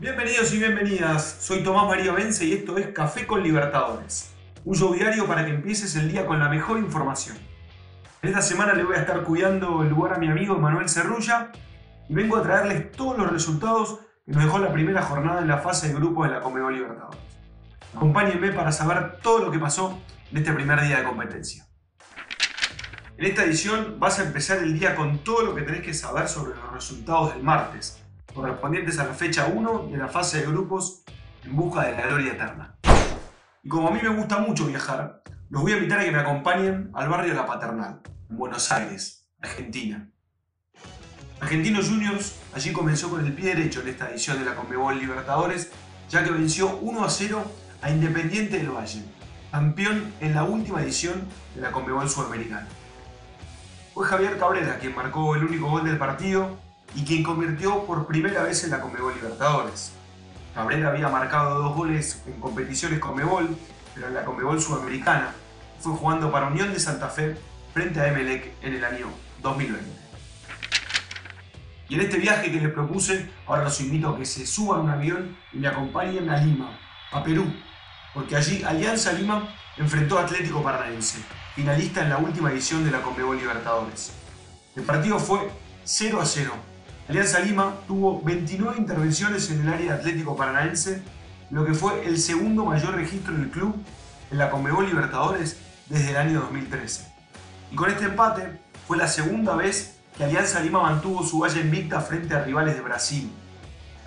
Bienvenidos y bienvenidas, soy Tomás María Vence y esto es Café con Libertadores, un diario para que empieces el día con la mejor información. Esta semana le voy a estar cuidando el lugar a mi amigo Manuel Cerrulla y vengo a traerles todos los resultados que nos dejó la primera jornada en la fase de grupo de la Conmebol Libertadores. Acompáñenme para saber todo lo que pasó en este primer día de competencia. En esta edición vas a empezar el día con todo lo que tenés que saber sobre los resultados del martes, correspondientes a la fecha 1 de la fase de grupos en busca de la gloria eterna. Y como a mí me gusta mucho viajar, los voy a invitar a que me acompañen al barrio La Paternal, en Buenos Aires, Argentina. Argentinos Juniors allí comenzó con el pie derecho en esta edición de la Conmebol Libertadores, ya que venció 1 a 0 a Independiente del Valle, campeón en la última edición de la Conmebol Sudamericana. Fue Javier Cabrera quien marcó el único gol del partido y quien convirtió por primera vez en la Comebol Libertadores. Cabrera había marcado dos goles en competiciones Comebol, pero en la Comebol Sudamericana fue jugando para Unión de Santa Fe frente a Emelec en el año 2020. Y en este viaje que les propuse, ahora los invito a que se suban a un avión y me acompañen a Lima, a Perú, porque allí Alianza Lima enfrentó a Atlético Paranaense, finalista en la última edición de la Conmebol Libertadores. El partido fue 0 a 0 Alianza Lima tuvo 29 intervenciones en el área Atlético Paranaense, lo que fue el segundo mayor registro del club en la Conmebol Libertadores desde el año 2013. Y con este empate fue la segunda vez que Alianza Lima mantuvo su valla invicta frente a rivales de Brasil.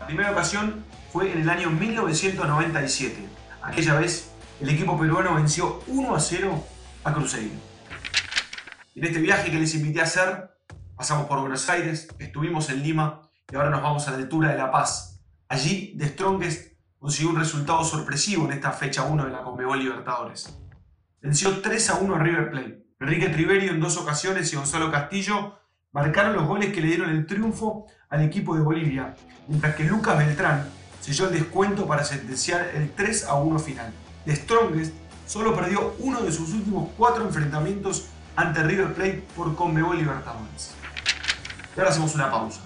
La primera ocasión fue en el año 1997. Aquella vez el equipo peruano venció 1 a 0 a Cruzeiro. En este viaje que les invité a hacer, Pasamos por Buenos Aires, estuvimos en Lima y ahora nos vamos a la altura de La Paz. Allí, The Strongest consiguió un resultado sorpresivo en esta fecha 1 de la Conmebol Libertadores. Venció 3 a 1 a River Plate. Enrique Triverio en dos ocasiones y Gonzalo Castillo marcaron los goles que le dieron el triunfo al equipo de Bolivia, mientras que Lucas Beltrán selló el descuento para sentenciar el 3 a 1 final. The Strongest solo perdió uno de sus últimos cuatro enfrentamientos ante River Plate por Conmebol Libertadores. Y ahora hacemos una pausa.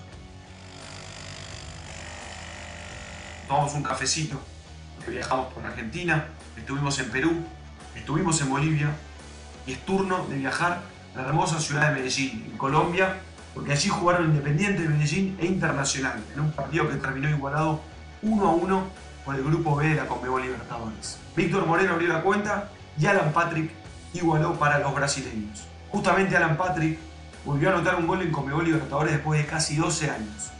Tomamos un cafecito, viajamos por Argentina, estuvimos en Perú, estuvimos en Bolivia y es turno de viajar a la hermosa ciudad de Medellín, en Colombia, porque allí jugaron Independiente de Medellín e Internacional, en un partido que terminó igualado 1 a 1 por el grupo B de la Conmebol Libertadores. Víctor Moreno abrió la cuenta y Alan Patrick igualó para los brasileños. Justamente Alan Patrick volvió a anotar un gol en Comebol Libertadores después de casi 12 años.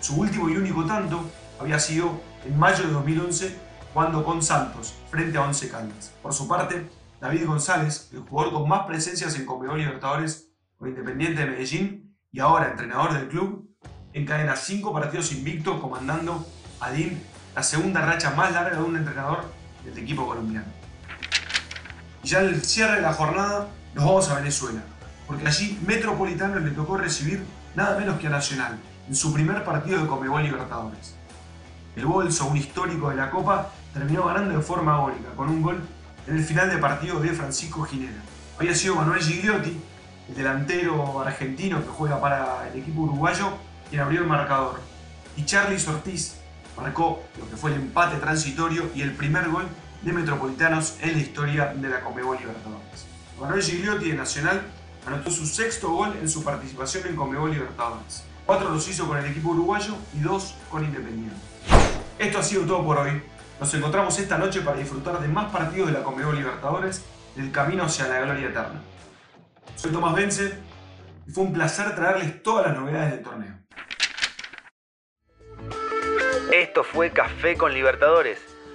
Su último y único tanto había sido en mayo de 2011 jugando con Santos frente a Once Caldas. Por su parte, David González, el jugador con más presencias en Comebol Libertadores con Independiente de Medellín y ahora entrenador del club, encadena cinco partidos invictos comandando a DIM la segunda racha más larga de un entrenador del equipo colombiano. Y ya en el cierre de la jornada nos vamos a Venezuela, porque allí Metropolitano le tocó recibir nada menos que a Nacional, en su primer partido de Comebol Libertadores. El bolso, un histórico de la Copa, terminó ganando de forma agónica, con un gol en el final de partido de Francisco Ginera. Había sido Manuel Gigliotti, el delantero argentino que juega para el equipo uruguayo, quien abrió el marcador. Y Charlie Ortiz marcó lo que fue el empate transitorio y el primer gol de Metropolitanos en la historia de la Comebol Libertadores. Manuel Gigliotti de Nacional anotó su sexto gol en su participación en Conmebol Libertadores. Cuatro los hizo con el equipo uruguayo y dos con Independiente. Esto ha sido todo por hoy. Nos encontramos esta noche para disfrutar de más partidos de la Conmebol Libertadores del camino hacia la gloria eterna. Soy Tomás Vence y fue un placer traerles todas las novedades del torneo. Esto fue Café con Libertadores